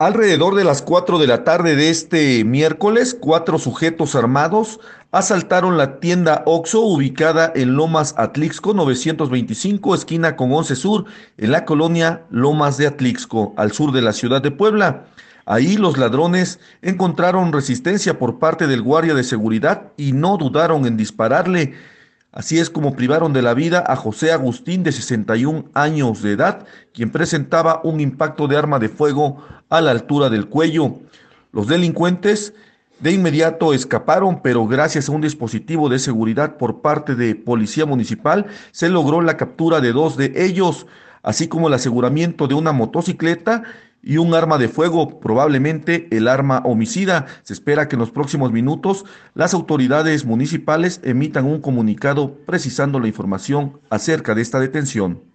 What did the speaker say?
Alrededor de las 4 de la tarde de este miércoles, cuatro sujetos armados asaltaron la tienda Oxo ubicada en Lomas Atlixco 925, esquina con 11 Sur, en la colonia Lomas de Atlixco, al sur de la ciudad de Puebla. Ahí los ladrones encontraron resistencia por parte del guardia de seguridad y no dudaron en dispararle. Así es como privaron de la vida a José Agustín de 61 años de edad, quien presentaba un impacto de arma de fuego a la altura del cuello. Los delincuentes de inmediato escaparon, pero gracias a un dispositivo de seguridad por parte de Policía Municipal se logró la captura de dos de ellos, así como el aseguramiento de una motocicleta y un arma de fuego, probablemente el arma homicida. Se espera que en los próximos minutos las autoridades municipales emitan un comunicado precisando la información acerca de esta detención.